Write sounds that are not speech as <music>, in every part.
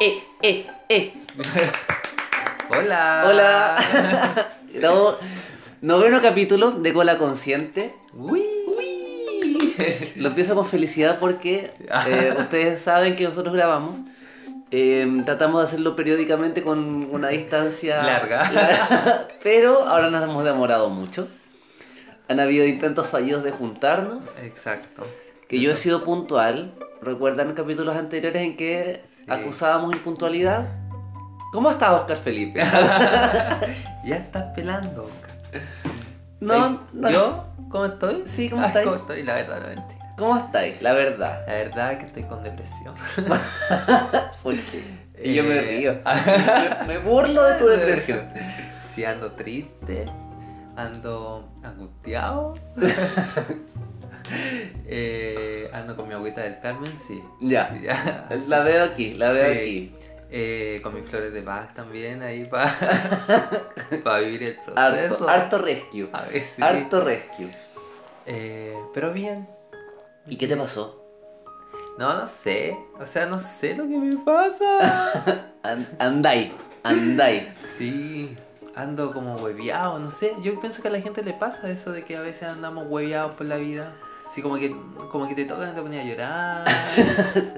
eh, eh, eh. Hola. Hola. <laughs> Estamos noveno capítulo de Cola Consciente. Uy. Lo empiezo con felicidad porque eh, <laughs> ustedes saben que nosotros grabamos. Eh, tratamos de hacerlo periódicamente con una distancia Larga. <laughs> larga, pero ahora nos hemos demorado mucho. Han habido intentos fallidos de juntarnos. Exacto. Que yo he sido puntual. ¿Recuerdan capítulos anteriores en que. Acusábamos impuntualidad? ¿Cómo está Oscar Felipe? <laughs> ya estás pelando. Oscar. No, no. ¿Yo? ¿Cómo estoy? Sí, ¿cómo Ay, estáis? ¿Cómo estoy? La verdad, la mentira. ¿Cómo estáis? La verdad. La verdad es que estoy con depresión. <laughs> ¿Por qué? Y yo me Eh, río. me, <laughs> me burlo de tu depresión. Sí, ando triste, ando angustiado. <laughs> Eh, ando con mi agüita del Carmen, sí. Ya. <laughs> Ya. La veo aquí, la veo Sí. aquí. Eh, con mis flores de Bach también ahí para <laughs> vivir el proceso. Harto, harto rescue. A ver, sí. Harto rescue. Eh, pero bien. ¿Y qué te pasó? No, no sé. O sea, no sé lo que me pasa. An- andai, andai. sí, ando como hueviado, no sé. Yo pienso que a la gente le pasa eso de que a veces andamos hueviados por la vida. Así como que, como que te tocan y te pones a llorar.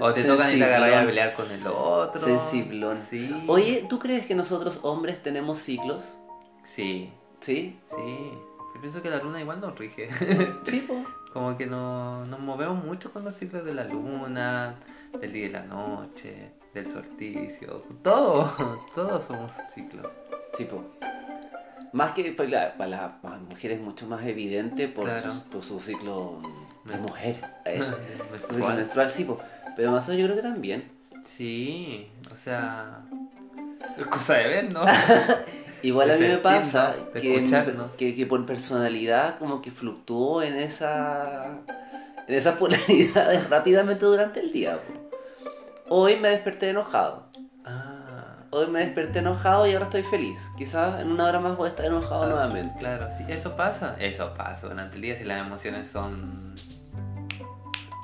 o <laughs> te tocan y te agarras a pelear con el otro. Sensiblón. Sí. Oye, ¿tú crees que nosotros hombres tenemos ciclos? Sí, ¿Sí? sí. Yo pienso que la luna igual nos rige. <laughs> Sí, po. Como que no, nos movemos mucho con los ciclos de la luna, del día y la noche, del solsticio, todo, <laughs> todos somos ciclos. Sí, po. Más que pues, la- para las mujeres es mucho más evidente por, Claro. su, por su ciclo de mujer. eh, Menstrual. menstrual, sí, po. Pero más yo creo que también. Sí, o sea, es cosa de ver, ¿no? <laughs> Igual a mí me pasa que, que, que por personalidad como que fluctúo en esa en esas <laughs> polaridades rápidamente durante el día. po. Hoy me desperté enojado. Ah, Hoy me desperté enojado y ahora estoy feliz. Quizás en una hora más voy a estar enojado ah, nuevamente. Claro, sí, eso pasa. Eso pasa durante el día si las emociones son...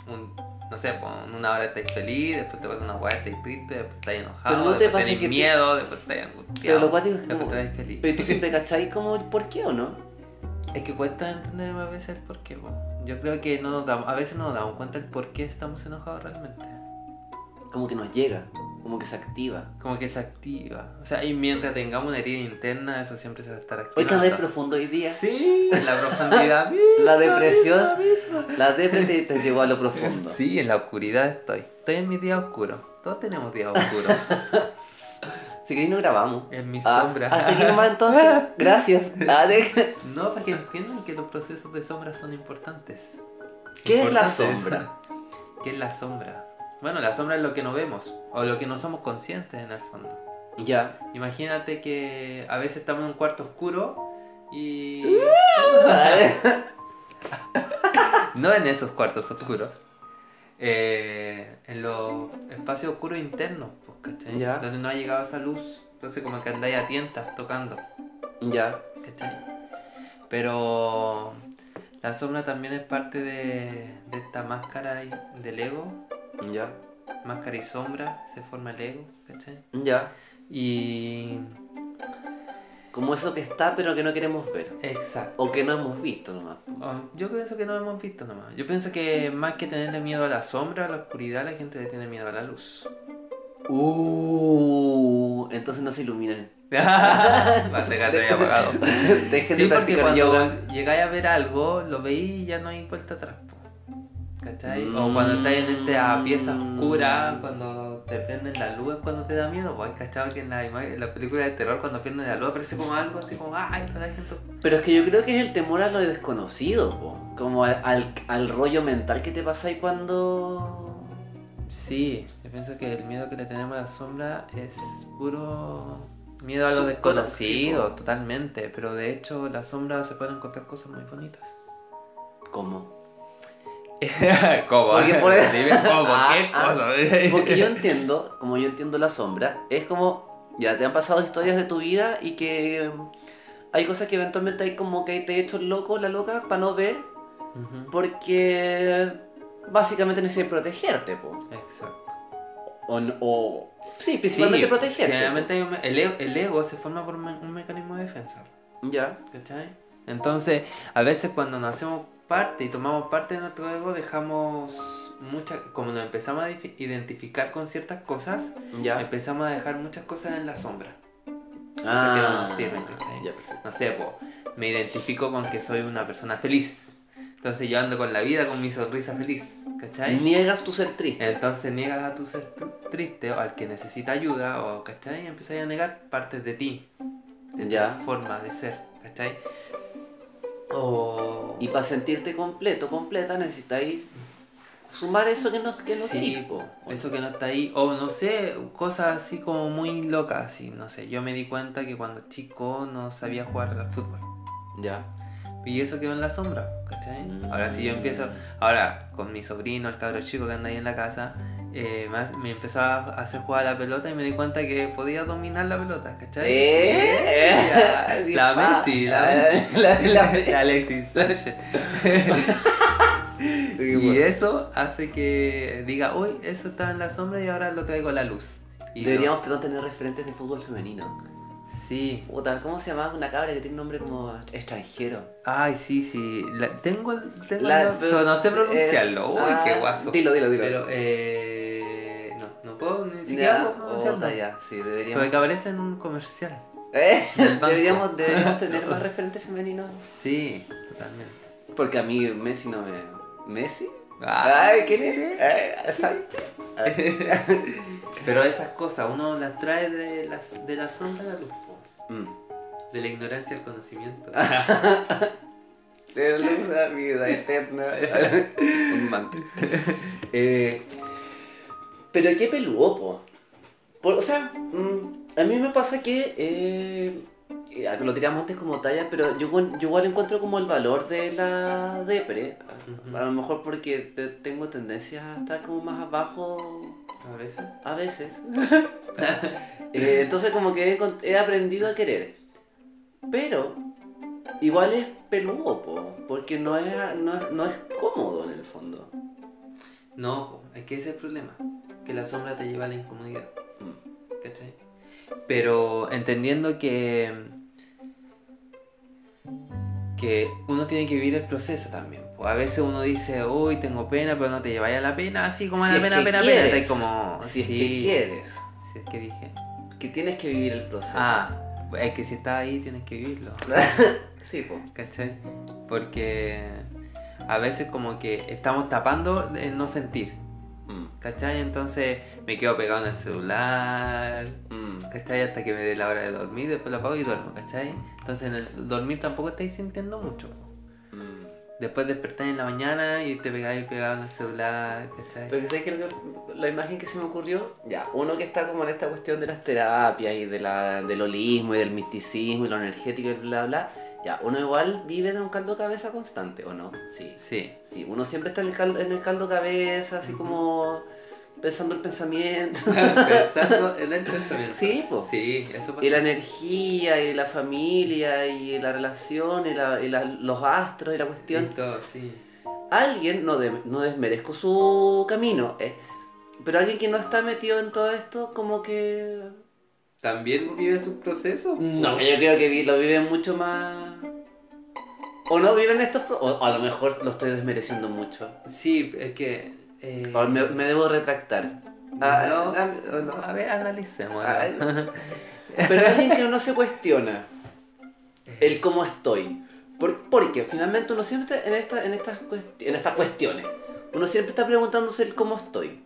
un- no sé, pues, una hora estáis feliz, después te pasa una hueá, estáis triste, después estáis enojado, Pero no te después pasa tenéis que te- miedo, después estáis angustiado, Pero lo cuático es que después como- estáis feliz. Pero tú siempre cacháis como por qué o no. Es que cuesta entender a veces el por qué. Yo creo que no nos damos, a veces no nos damos cuenta el por qué estamos enojados realmente. Como que nos llega, como que se activa. Como que se activa. O sea, y mientras tengamos una herida interna, eso siempre se va a estar Hoy activando. que andáis profundo hoy día. Sí, en la profundidad <laughs> misma, La depresión. misma, misma. La depre te, llevó a lo profundo. Sí, en la oscuridad estoy. Estoy en mi día oscuro. Todos tenemos días oscuros. <laughs> Si queréis no grabamos. en mi Ah, sombra. hasta aquí nomás entonces. <laughs> Gracias. Ah, No, para que entiendan que los procesos de sombra son importantes. ¿Qué es la sombra? ¿Qué es la sombra? Bueno, la sombra es lo que no vemos o lo que no somos conscientes en el fondo. Ya. Imagínate que a veces estamos en un cuarto oscuro y... <laughs> no en esos cuartos oscuros. eh, en los espacios oscuros internos, pues, ¿cachai? Ya. Donde no ha llegado esa luz. Entonces como que andáis a tientas tocando. Ya. ¿Cachai? Pero la sombra también es parte de, de esta máscara del ego. Ya. Máscara y sombra, se forma el ego, ¿cachai? Ya. Y... Como eso que está pero que no queremos ver. Exacto. O que no hemos visto nomás. Oh, yo pienso que no hemos visto nomás. Yo pienso que más que tenerle miedo a la sombra, a la oscuridad, la gente le tiene miedo a la luz. Uh, entonces no se <laughs> apagado. <laughs> Dejen de Sí, porque cuando llegáis a ver algo, lo veis y ya no hay vuelta atrás. po. ¿Cachai? O Mm. cuando estáis en esta pieza oscura, cuando te prenden la luz es cuando te da miedo. Pues cachado que en la, imagen- en la película de terror cuando prenden la luz aparece como algo así como, ay, la gente. Pero es que yo creo que es el temor a lo desconocido, po. Como al, al, al rollo mental que te pasáis cuando. Sí, yo pienso que el miedo que le tenemos a la sombra es puro miedo a lo desconocido, totalmente. Pero de hecho, la sombra se pueden encontrar cosas muy bonitas. ¿Cómo? <laughs> ¿Cómo? Porque por- <laughs> cómo, Ah, ¿qué ah. <laughs> Porque yo entiendo, como yo entiendo la sombra, es como. Ya te han pasado historias de tu vida y que. Hay cosas que eventualmente hay como que te he hecho el loco, la loca, para no ver, porque básicamente necesitas protegerte, po. Exacto. O, o- sí, principalmente Sí, protegerte. Generalmente el, ego, el ego se forma por un, me- un mecanismo de defensa. Ya. ¿Cachai? Entonces, a veces cuando nos hacemos parte y tomamos parte de nuestro ego, dejamos muchas, como nos empezamos a identificar con ciertas cosas, Ya. empezamos a dejar muchas cosas en la sombra. Ah, que no nos sirven, ¿cachai? ya. No sé, po, me identifico con que soy una persona feliz. Entonces yo ando con la vida con mi sonrisa feliz, ¿cachai? Niegas tu ser triste. Entonces niegas a tu ser tr- triste o al que necesita ayuda, o ¿cachai? Y empiezas a negar partes de ti, de Ya. forma de ser, ¿cachai? O... Y para sentirte completo, completa, necesitáis sumar eso que no, que no Sí, querís. Eso que no está ahí, o no sé, cosas así como muy locas, así, no sé. Yo me di cuenta que cuando chico no sabía jugar al fútbol. Ya. Y eso quedó en la sombra, ¿cachai? Mm. Ahora si yo empiezo, ahora con mi sobrino, el cabro chico que anda ahí en la casa, eh, me, empezó a hacer jugar a la pelota y me di cuenta que podía dominar la pelota, ¿cachai? ¿Eh? <laughs> Ya, Sí, <laughs> la. <laughs> Messi, la Messi. La- la Messi. Alexis Sánchez. Sí, Y eso hace que diga, uy, eso estaba en la sombra y ahora lo traigo a la luz. Y Deberíamos tener referentes de fútbol femenino. no. Sí. Puta, ¿cómo se llama una cabra que tiene un nombre como extranjero? Ay, sí, sí. La- tengo el. Tengo La- el- pero no sé eh, pronunciarlo. Uy, ah, qué guaso. Dilo, dilo, dilo. Pero, eh. Ya, sí, deberíamos. Pero que aparece en un comercial. ¿Eh? <laughs> Deberíamos, deberíamos tener <laughs> más referentes femeninos. Sí, totalmente. Porque a mí Messi no me. ¿Messi? Ah. Ay, ¿quién eres? Ay, Sánchez. Pero esas cosas uno las trae de la, de la sombra a la luz. Mm. De la ignorancia al conocimiento. <laughs> De luz a vida eterna. Un mantra. Eh, pero qué peludo, po. Por- o sea, mm, a mí me pasa que. Eh, eh, lo tiramos antes como talla, pero yo, igual- yo igual encuentro como el valor de la depre. A lo mejor porque te- tengo tendencias a estar como más abajo A veces. a veces. <laughs> Eh, entonces como que he, aprendido a querer. Pero igual es peludo, po, porque no es, no, no es cómodo en el fondo. No, po, es que ese es el problema. Que la sombra te lleva a la incomodidad. Mm. ¿Cachai? Pero entendiendo que. que uno tiene que vivir el proceso también. A veces uno dice, uy, tengo pena, pero no te lleváis a la pena, así como a Si la es pena, que pena, quieres. pena. Como. Si es que quieres, Si es que dije. que tienes que vivir el proceso. Ah, es que si estás ahí tienes que vivirlo. <laughs> sí, po. ¿Cachai? Porque a veces como que estamos tapando el no sentir. ¿Cachai? Entonces me quedo pegado en el celular. mm. ¿Cachai? Hasta que me dé la hora de dormir, después lo apago y duermo, ¿cachai? Entonces en el dormir tampoco estáis sintiendo mucho. Mm. Después despertáis en la mañana y te pegáis pegado en el celular, ¿cachai? Pero que sabes que la imagen que se me ocurrió, ya, uno que está como en esta cuestión de las terapias y de la, del holismo y del misticismo y lo energético y bla bla, ya, uno igual vive en un caldo de cabeza constante, ¿o no? Sí. Sí. Sí, uno siempre está en el caldo, en el caldo cabeza, así como pensando el pensamiento. <laughs> Pensando en el pensamiento. Sí, po. Sí, eso pasa. Y la energía, y la familia, y la relación, y, la- y la- los astros, y la cuestión. Y todo, sí. Alguien, no, de- no desmerezco su camino, eh, pero alguien que no está metido en todo esto, como que... ¿También vive su proceso? No, yo creo que lo viven mucho más... O no viven estos... O a lo mejor lo estoy desmereciendo mucho. Sí, es que... eh, O me, me debo retractar. Ah, no, ah, o no. A ver, analicemos. Ah, <laughs> Pero alguien que no se cuestiona el cómo estoy. Por- porque finalmente uno siempre en, esta, en, estas en estas cuestiones, uno siempre está preguntándose el cómo estoy.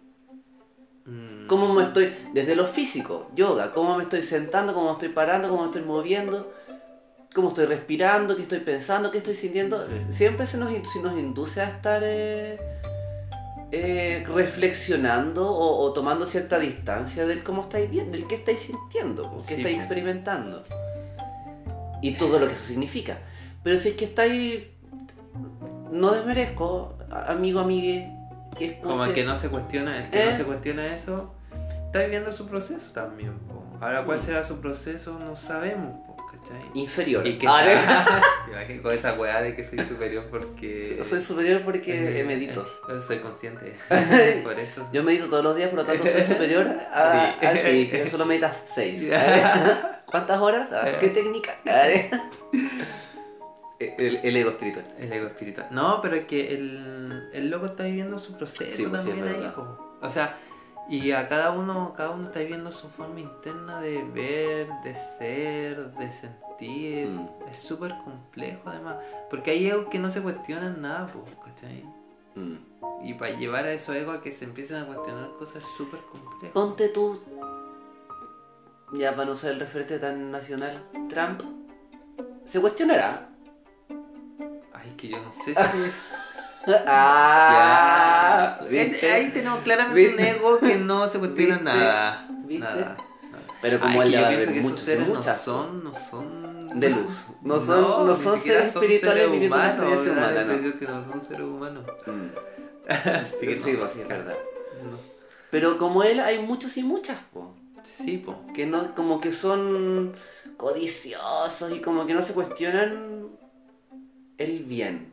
Mm, ¿Cómo me estoy? Desde lo físico, yoga, cómo me estoy sentando, cómo me estoy parando, cómo me estoy moviendo, cómo estoy respirando, qué estoy pensando, qué estoy sintiendo. Sí. Siempre se nos, se nos induce a estar eh, eh, reflexionando o, o tomando cierta distancia del cómo estáis viendo, del qué estáis sintiendo, qué Sí, estáis po. experimentando. Y todo lo que eso significa. Pero si es que estáis... No desmerezco, amigo, amigue, que escuche... Como el que no se cuestiona, el que ¿Eh? no se cuestiona eso, está viviendo su proceso también. po. Ahora, ¿cuál Mm. será su proceso? No sabemos, po, ¿cachai? Inferior. Y que Ah, que <laughs> con esa weá de que soy superior porque. Soy superior porque medito. Eh, Soy consciente. <laughs> Por eso. Yo medito todos los días, por lo tanto soy superior a, Sí. a ti, que solo meditas 6. <laughs> ¿Cuántas horas? Ah, ¿Qué técnica? El, el ego espiritual. El ego espiritual. No, pero es que el, el loco está viviendo su proceso Sí, pues sí, también ahí, po. O sea, y a cada uno, cada uno está viviendo su forma interna de ver, de ser, de sentir. Mm. Es súper complejo además. Porque hay egos que no se cuestionan nada, ¿cachai? Mm. Y para llevar a esos egos a que se empiecen a cuestionar cosas súper complejo. Ponte tú, ya para no usar el referente tan nacional, Trump, ¿se cuestionará? Ay, que yo no sé si... <laughs> <laughs> ah, Ya. ¿viste? Ahí tenemos claramente un ¿Viste? ego que no se cuestiona ¿Viste? nada. ¿Viste? Nada. Pero como él ya va a haber muchos, seres no muchas son, no son de luz. No son, no, ni son seres espirituales seres viviendo una humanos, experiencia da la humana. ¿no? impresión que no son seres humanos. Mm. <laughs> Así que Sí, no. pues sí, es verdad. No. Pero como él hay muchos y muchas, po, Sí, po. que no, como que son codiciosos y como que no se cuestionan el bien.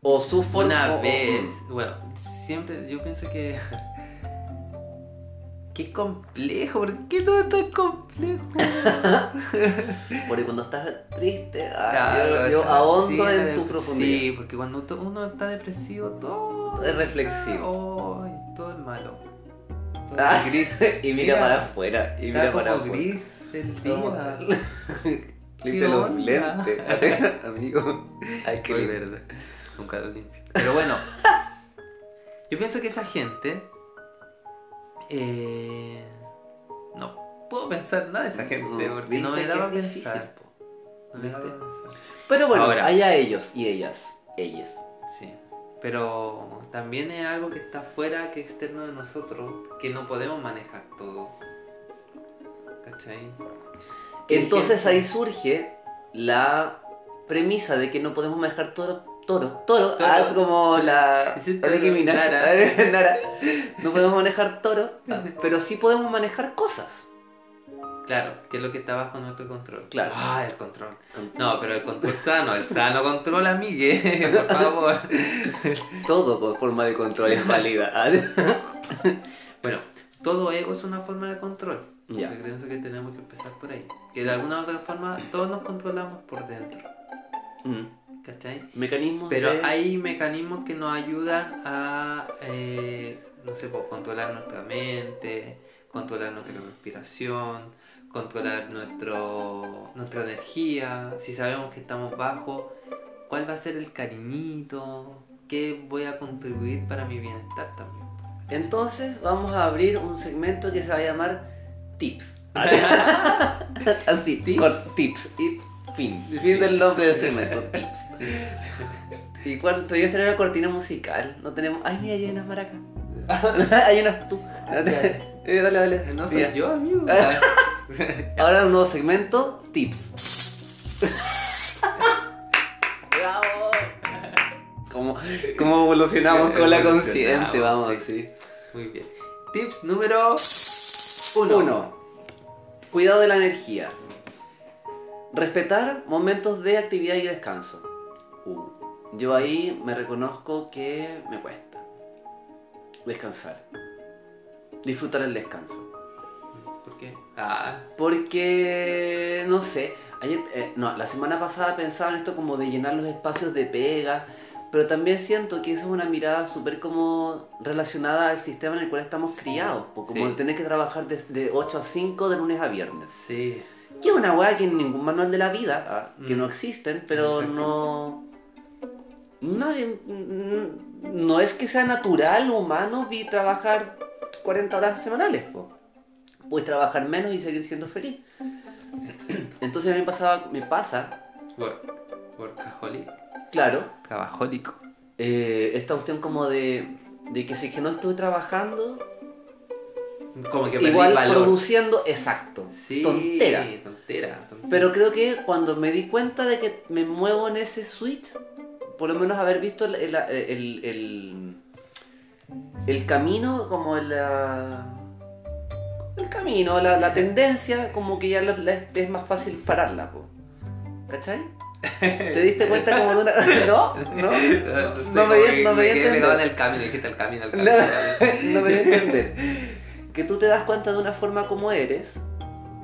Mm. O su forma. Una o- o- vez, bueno, siempre yo pienso que. <laughs> Qué complejo, ¿por qué no es tan complejo? <laughs> Porque cuando estás triste, ah, Claro, yo, ahondo en tu profundidad. Sí, porque cuando uno está depresivo, todo Es reflexivo. Ay, todo es malo. Todo Ah, es gris. <laughs> y mira, Mira, para afuera. Y mira para afuera. gris el día. Limpia los lentes. Amigo. Ay, qué lindo. Nunca lo limpio. Pero bueno, <laughs> yo pienso que esa gente. eh, no puedo pensar nada de esa gente porque no me ¿viste que daba pensar. No me daba. Pero bueno, Ahora. allá ellos y ellas. Ellas. Sí. Pero también es algo que está fuera, que externo de nosotros, que no podemos manejar todo. ¿Cachai? Entonces gente- ahí surge la premisa de que no podemos manejar toro. Toro, toro, Toro. ah, como la Nicki Minaj. Nara. <laughs> Nara. No podemos manejar toro, pero sí podemos manejar cosas. Claro, que es lo que está bajo nuestro control. Claro. Ah, el control. No, pero el control sano, el sano control, amigue, <laughs> por favor. Todo con forma de control es válida. Ah, <laughs> Bueno, todo ego es una forma de control. Ya. Yo creo que tenemos que empezar por ahí. Que de alguna u otra forma todos nos controlamos por dentro. Mm. ¿Cachai? Mecanismos Pero de... hay mecanismos que nos ayudan a, eh, no sé, pues, controlar nuestra mente, controlar nuestra respiración, controlar nuestro, nuestra energía. Si sabemos que estamos bajos, ¿cuál va a ser el cariñito? ¿Qué voy a contribuir para mi bienestar también? Entonces vamos a abrir un segmento que se va a llamar Tips. Así, <laughs> Tips. con tips. Fin. Fin del nombre del segmento, <laughs> Tips. ¿Y cuál? Todavía tener una cortina musical. No tenemos. Ay, mira, hay unas maracas. <laughs> hay unas tú. <laughs> Eh, dale, dale. No soy yo, amigo. Ahora un nuevo segmento, Tips. ¡Bravo! ¿Cómo, cómo evolucionamos con la consciente? Vamos, sí. sí. Muy bien. Tips número Uno. uno. Cuidado de la energía. Respetar momentos de actividad y descanso. Uh, yo ahí me reconozco que me cuesta. Descansar. Disfrutar el descanso. ¿Por qué? Ah, Porque, no sé, ayer, eh, no, la semana pasada pensaba en esto como de llenar los espacios de pega, pero también siento que eso es una mirada súper como relacionada al sistema en el cual estamos criados, como Sí. el tener que trabajar de, 8 a 5 de lunes a viernes. sí. Que es una weá que en ningún manual de la vida, ah, que Mm. no existen, pero Exacto. no... Nadie, mm, no es que sea natural, humano, vi trabajar 40 horas semanales, po. Puedes trabajar menos y seguir siendo feliz. Entonces a mí me, pasaba, me pasa, Work, workaholic. claro, Trabajólico. eh, esta cuestión como de, de que si es que no estoy trabajando, Como que perdí igual valor. produciendo, exacto, Sí, tontera. tontera, tontera. Pero creo que cuando me di cuenta de que me muevo en ese switch, por lo menos haber visto el, el, el, el- el camino, como la, el camino, la, la tendencia, como que ya la- la- es más fácil pararla. po. ¿Cachai? ¿Te diste cuenta como de una... <laughs> ¿No? ¿No? No me di- me di quedé en entender. el camino, dijiste el camino, el No, camino. el camino. <laughs> no me a entender. Que tú te das cuenta de una forma como eres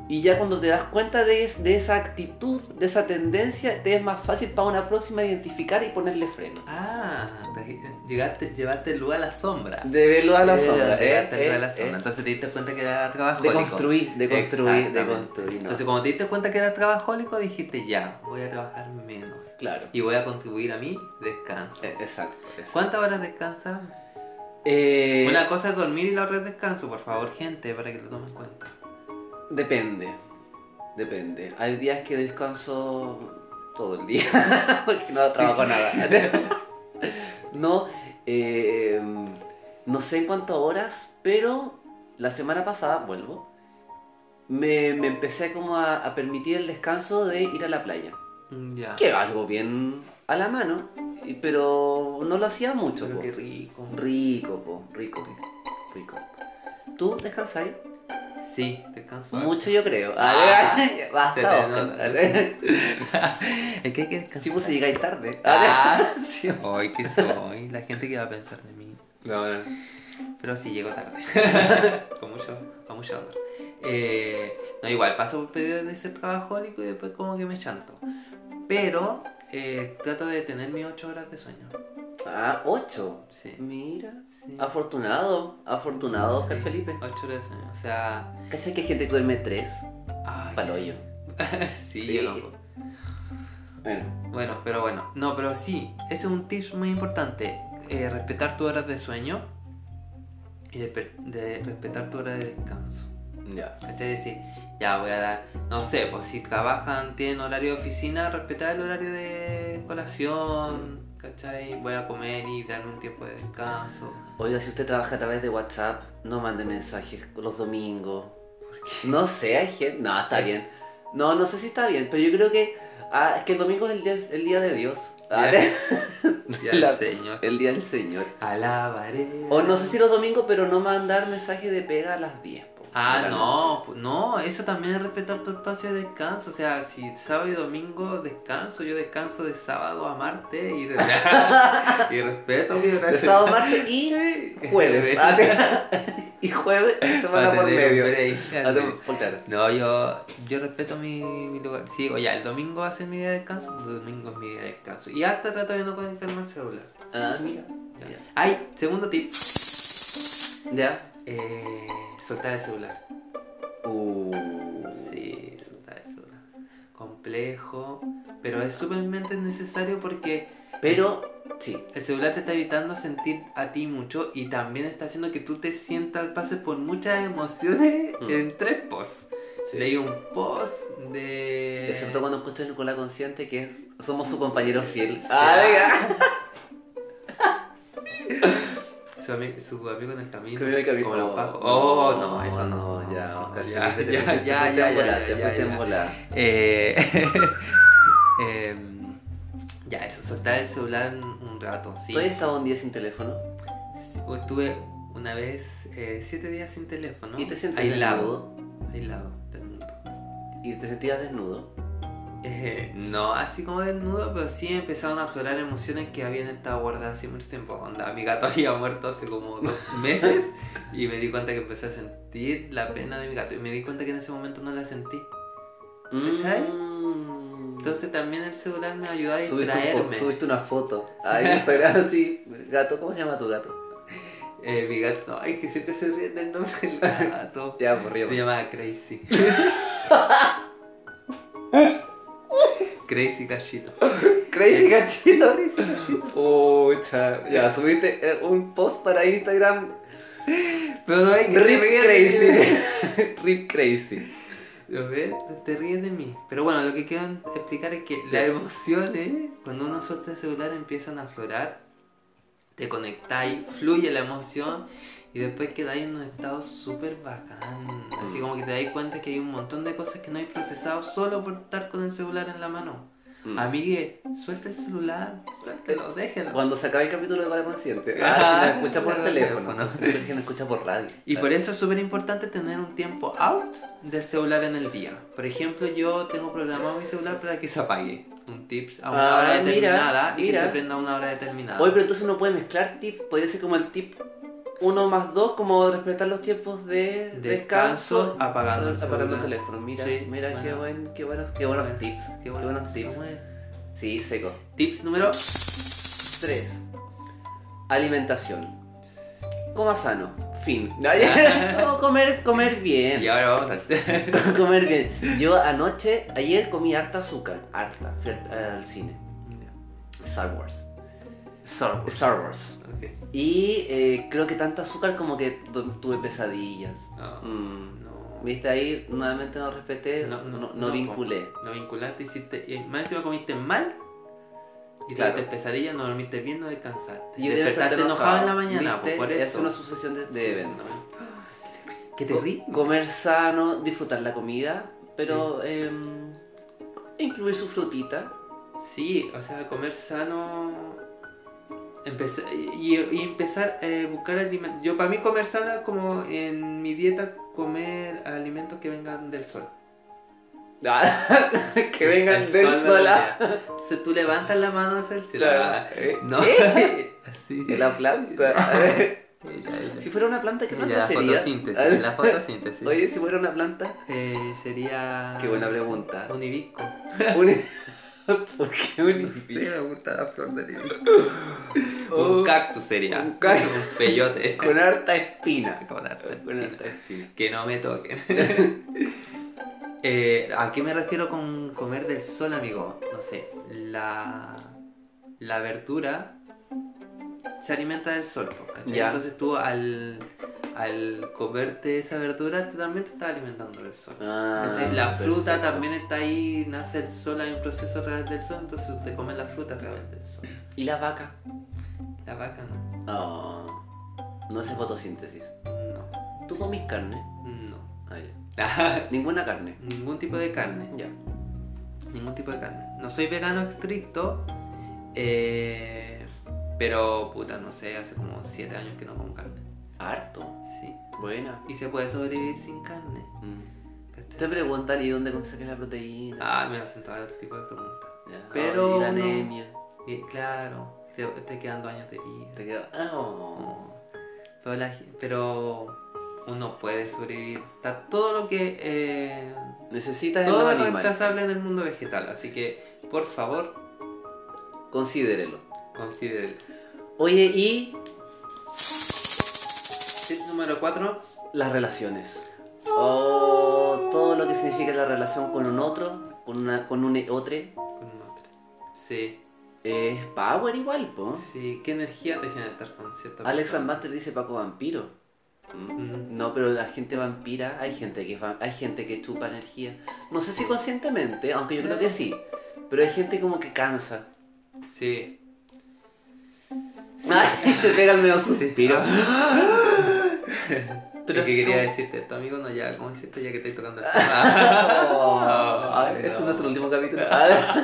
y ya cuando te das cuenta de, es- de esa actitud, de esa tendencia, te es más fácil para una próxima identificar y ponerle freno. Ah, te- llegaste, llevaste luz a la sombra. De verlo a la Eh, sombra. eh, a la sombra. eh. Entonces te diste cuenta que era De trabajólico. construir, de construir, de construir. ¿no? Entonces, como te diste cuenta que era trabajólico, dijiste ya, voy a trabajar menos. Claro. Y voy a contribuir a mi descanso. Exacto. exacto. ¿Cuántas horas descansas? Eh, Una cosa es dormir y la otra es descanso, por favor, gente, para que lo tomen en cuenta. Depende. Depende. Hay días que descanso todo el día <laughs> porque no trabajo nada. <laughs> no, eh, no sé en cuántas horas, pero la semana pasada, vuelvo, me, me empecé como a, a permitir el descanso de ir a la playa. Ya. Que algo bien a la mano, pero no lo hacía mucho. Pero po. qué rico. Rico, po, rico, rico. ¿Tú descansáis? Sí, descanso. Mucho yo creo. Ah, Ah, <laughs> basta, nota. <laughs> es que hay que descansar. Sí, pues si llegáis tarde. Ah, <laughs> sí. Ay, que soy. La gente que va a pensar de mí. No, no. Pero sí, llego tarde. con mucho, con mucho. Eh, no, igual, paso por periodos de ser trabajólico y después como que me chanto. Pero eh, trato de tener mis 8 horas de sueño. Ah, ocho. Sí. Mira. sí. Afortunado. Afortunado, Oscar Sí, Felipe. 8 horas de sueño. O sea. ¿Cachai que hay gente que duerme tres? Ay, Paloyo. <laughs> sí, Sí. yo no. Bueno. Bueno, pero bueno. No, pero sí, ese es un tip muy importante. eh, respetar tus horas de sueño y de, de respetar tu hora de descanso. Ya. ¿Cachai? Decir, ya voy a dar, no sé, pues si trabajan, tienen horario de oficina, respetar el horario de colación, ¿cachai? Voy a comer y darme un tiempo de descanso. Oiga, si usted trabaja a través de WhatsApp, no mande mensajes los domingos. No sé, hay gente. No, está bien. No, no sé si está bien, pero yo creo que. Ah, es que el domingo es el día, el día de Dios. Ah, Ya. <laughs> Ya La- el Señor. El día del Señor. Alabaré. O no sé si los domingos, pero no mandar mensaje de pega a las 10. Ah, no, no, eso también es respetar tu espacio de descanso. O sea, si sábado y domingo descanso, yo descanso de sábado a martes y, de- <laughs> <laughs> y respeto. De sábado, <laughs> martes y jueves. Ah, y jueves, y semana por medio. Ah. No, yo, yo respeto mi, mi lugar. Sí, ya, el domingo va a ser mi día de descanso, pues el domingo es mi día de descanso. Y hasta trato de no conectarme al celular. Ah, mira. Ya. Ay, segundo tip. Ya. Eh, soltar el celular. Uh. Sí, soltar el celular. Complejo, pero es súpermente necesario porque Pero, sí. el celular te está evitando sentir a ti mucho y también está haciendo que tú te sientas, pases por muchas emociones Mm. en tres posts. sí. Leí un post de... Excepto cuando escuchas Nicolás Consciente, que es, somos su compañero fiel. Ah, venga. <laughs> Su, ami- su amigo en el camino. En el camino. Como los No, pacos. no, Oh, no, eso no. no, ya, Oscar ya, te ya, te ya, fuiste ya, ya, ya, te ya. Eh, em, ya, eso, soltar el celular un, rato, sí. ¿Tú has estado un día sin teléfono? Sí, Estuve una vez eh, siete días sin teléfono. ¿Y te sientes aislado. Aislado del mundo. ¿Y te sentías desnudo? Eh, no así como desnudo, pero sí empezaron a aflorar emociones que habían estado guardadas hace mucho tiempo. Onda, mi gato <laughs> había muerto hace como dos <laughs> meses y me di cuenta que empecé a sentir la pena de mi gato. Y me di cuenta que en ese momento no la sentí. ¿Cachai? Mm. Entonces también el celular me ayudó a un distraerme. po- subiste una foto. Ahí <laughs> en Instagram así. Gato, ¿cómo se llama tu gato? Eh, mi gato, no, es que siempre se ríe del nombre del gato. Ya, por río. Se llama Crazy. Crazy Cachito. Crazy Gachito. Pucha. Ya, subiste eh, un post para Instagram. Pero no hay que Rip. Crazy. <laughs> Rip Crazy. A ver, te ríes de mí. Pero bueno, lo que quiero explicar es que las emociones, cuando uno suelta el celular, empiezan a aflorar. Te conectáis, fluye la emoción y después quedáis en un estado súper bacán. Así como que te dais cuenta que hay un montón de cosas que no hay procesado solo por estar con el celular en la mano. Mm. Amigue, suelta el celular, suéltelo, déjelo. Cuando se acabe el capítulo de Vale Consciente. Ah, Ah, si nos escucha por por teléfono. teléfono. Si nos escucha por radio. Y por eso es súper importante tener un tiempo out del celular en el día. Por ejemplo, yo tengo programado mi celular para que se apague. Un tips a una Ah, hora mira, determinada y mira. que se prenda a una hora determinada. Oye, pero entonces uno puede mezclar tips. Podría ser como el tip 1 más 2, como respetar los tiempos de Descanso, descanso. apagando el apagando el teléfono. Mira, Sí, mira qué, bueno. buen, qué, buenos, qué buenos Bueno, tips. Qué Qué bueno. buenos tips. Sí, seco. Tips número 3. Alimentación. Coma sano. Fin. <laughs> No, comer, comer bien. Y ahora vamos al <laughs> comer bien. Yo anoche, ayer comí harta azúcar. Harta. Fui al, al cine. Star Wars. Star Wars. Star Wars. Y eh, creo que tanta azúcar como que tu- tuve pesadillas. No, Mm. no. Viste ahí, nuevamente no respeté, no, No, no, vinculé. No vinculaste, hiciste. Y más encima comiste mal. Y Claro. tuviste pesadilla, no dormiste bien, no descansaste. Y yo Despertaste enojado en la mañana, ¿viste? pues, por Es eso. una sucesión de, de eventos. Qué terrible. Comer sano, disfrutar la comida, pero em, incluir su frutita. Sí, o sea, comer sano. Empezar, y, y empezar a buscar alimentos. Yo, para mí, comer sano es como en mi dieta comer alimentos que vengan del sol. <laughs> que vengan El del sol la mañana. Entonces tú levantas la mano hacia el cielo. Claro. Eh, No. De <laughs> <laughs> la planta. Ella, ella. si fuera una planta, ¿qué planta la sería? fotosíntesis. La fotosíntesis. Oye, si fuera una planta. Eh, sería. Qué buena pregunta. Un hibisco. Un- <laughs> ¿Por qué un me gusta la flor del <laughs> hibisco. Oh, un cactus sería. un cactus. Un peyote. <laughs> Con harta espina. Con harta Con espina. harta espina. Que no me toquen. Eh, ¿A qué me refiero con comer del sol, amigo? No sé, la, la verdura se alimenta del sol, ¿cachai? Entonces tú al, al comerte esa verdura también te estás alimentando del sol. Ah, la fruta perfecto. también está ahí, nace el sol, hay un proceso a través del sol, entonces te comes la fruta a través del sol. ¿Y la vaca? La vaca no. Oh, no hace fotosíntesis. No. ¿Tú comís carne? No. Ah, ya. <laughs> Ninguna carne. Ningún tipo de carne. Ya. Ningún tipo de carne. No soy vegano estricto, eh, pero puta, no sé, hace como 7 años que no como carne. Harto. Buena. Y se puede sobrevivir sin carne. Mm. Te preguntan y dónde consigues la proteína. Ah, me hacen todo tipo de preguntas. Ya. pero Y la anemia. Y claro, te, te quedan dos años de vida. Te queda. Ah, oh. Pero, la- pero uno puede sobrevivir. Está todo lo que. eh, Necesitas en todo animales. reemplazable en el mundo vegetal. Así que, por favor, Considérelo. considere. Oye, y Tip número 4. las relaciones. Oh, todo lo que significa la relación con un otro, con, una, con un otro, Con un otro. Sí, es power igual, po. sí. ¿Qué energía te genera estar con cierta Alex? Master dice Paco Vampiro. Mm. Mm. No, pero la gente vampira, hay gente que hay gente que chupa energía. No sé si conscientemente, aunque yo creo que sí. Pero hay gente como que cansa. Sí. Ay, <laughs> se pega el medio suspiro. <laughs> <laughs> Pero es que quería como- decirte esto, amigo, no ya, ¿cómo hiciste ya que estoy tocando el Oh, ay, este no. es nuestro último capítulo.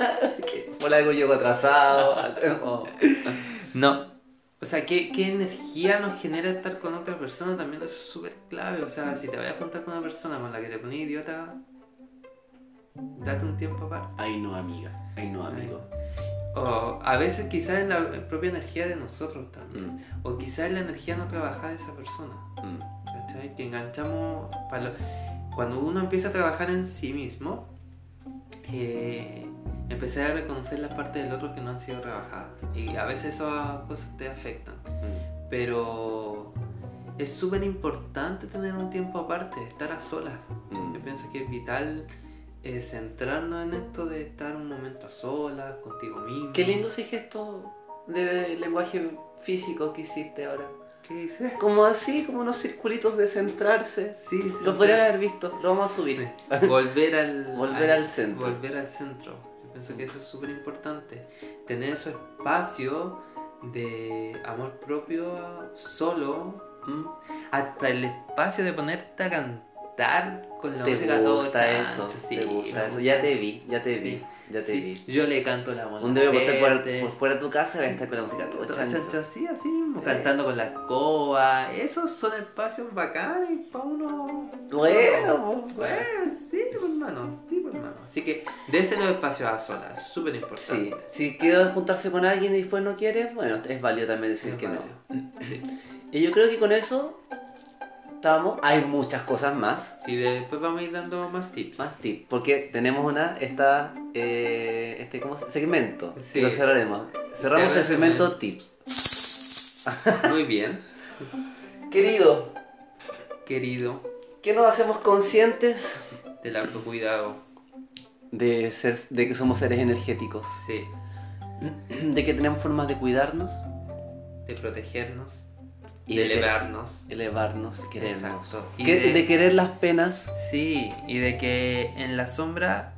<laughs> Por algo llego atrasado. Oh. No. O sea, ¿qué, ¿qué energía nos genera estar con otra persona? También eso es súper clave. O sea, si te vayas a juntar con una persona con la que te pones idiota, date un tiempo aparte. Ay no, amiga. Ay no, amigo. O a veces quizás es la propia energía de nosotros también. Mm, O quizás es la energía no trabajada de esa persona. mm. Que enganchamos. para lo- Cuando uno empieza a trabajar en sí mismo, eh, empecé a reconocer las partes del otro que no han sido trabajadas. Y a veces esas cosas te afectan. Mm. Pero es súper importante tener un tiempo aparte, estar a solas. Yo pienso que es vital eh, centrarnos en esto de estar un momento a solas, contigo mismo. Qué lindo ese gesto de lenguaje físico que hiciste ahora. ¿Qué dices? Como así, como unos circulitos de centrarse. Sí, sí. Lo podrían haber visto, lo vamos a subir. Sí. Volver al, <laughs> Volver al centro. Volver al centro. Yo pienso que eso es súper importante. Tener ese espacio de amor propio solo. Mm. Hasta el espacio de ponerte a cantar estar con la Te música todo chancho, eso, sí, te gusta eso. Ya te vi, ya te Sí. vi, ya te Sí, vi. Yo le canto la mona Un día voy a pasar por, fuera de tu casa y voy a estar con la música todo Todo chancho. chancho, así, así, mismo, cantando con la escoba. Esos son espacios bacanes para uno. Bueno, bueno, sí, pues, hermano, sí, pues, hermano. Así que dése los espacios a solas, súper Sí, importante. si quiero juntarse con alguien y después no quieres, bueno, es válido también decir Es que no. válido. Sí. Y yo creo que con eso estamos. Hay muchas cosas más, Sí, después vamos a ir dando más tips. más tips, porque tenemos una, esta, eh, este, ¿cómo se Segmento, Sí. lo cerraremos. Cerramos el segmento segmento. tips. <laughs> Muy bien, Querido, querido, ¿qué nos hacemos conscientes del autocuidado. de, ser, de que somos seres energéticos? Sí, <clears throat> De que tenemos formas de cuidarnos, de protegernos, Y de de- elevarnos. elevarnos, querernos. Exacto. Y Que- de- de querer las penas. Sí, y de que en la sombra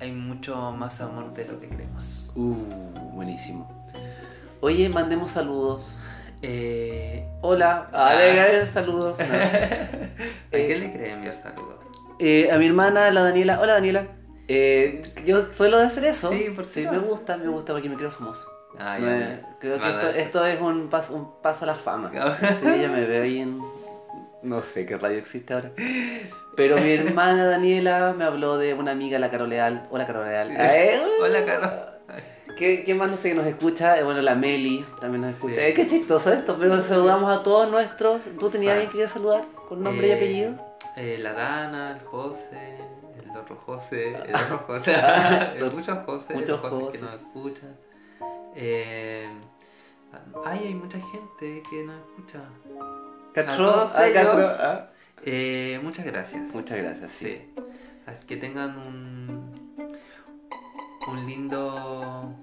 hay mucho más amor de lo que creemos. Uh, buenísimo. Oye, mandemos saludos. Eh, Hola, Ah. ah, venga, saludos. <laughs> No. ¿A Eh, quién le cree enviar saludos? Eh, a mi hermana, la Daniela. Hola, Daniela. Eh, yo suelo hacer eso. Sí, ¿por qué Sí, me gusta, me gusta porque me creo famoso. Ah, Me- ya, ya. creo que esto, esto es un paso, un paso a la fama. <laughs> Sí, ya me veo ahí en. No sé qué radio existe ahora. Pero mi hermana Daniela me habló de una amiga, la Caro Leal. Hola, Caro Leal. Hola, Caro. ¿Qué, qué más no sé que nos escucha? Eh, bueno, la Meli también nos escucha. Sí. Eh, qué chistoso esto, pero saludamos a todos nuestros. ¿Tú tenías Ah. alguien que querías saludar con nombre y Eh, apellido? la Dana, el José, el otro José, el otro José. <laughs> Muchos José, muchos José. que nos escuchan. Eh, ay, hay mucha gente que nos escucha. Catro, todos ah, ellos. Catro, ah. Eh, muchas gracias. Muchas gracias, sí. Sí. Así que tengan un, un lindo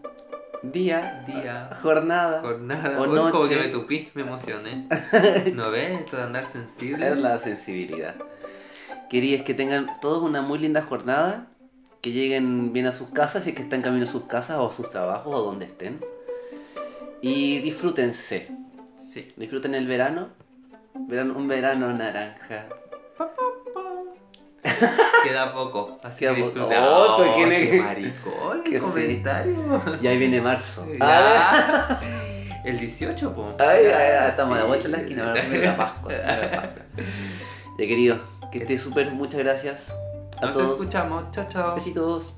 Día, día, jornada, jornada. O Uy, como noche. que me tupí, me emocioné. <laughs> ¿No ves? Esto de andar sensible. es la sensibilidad. Querías que tengan todos una muy linda jornada, que lleguen bien a sus casas y que estén en camino a sus casas o a sus trabajos o donde estén. Y disfrútense. Sí. Disfruten el verano. Verano- un verano naranja. <laughs> Queda poco. Así Queda que poco. Oh, ¿quién qué es? maricón Que sí. comentario. Y ahí viene marzo. Ah. El 18, po. Ay, ay, estamos a la Sí. vuelta de la esquina, ahora la Pascua. viene la Pascua. <laughs> Ya querido, que estés súper, muchas gracias a Nos todos. escuchamos. Chao, chao. Besitos.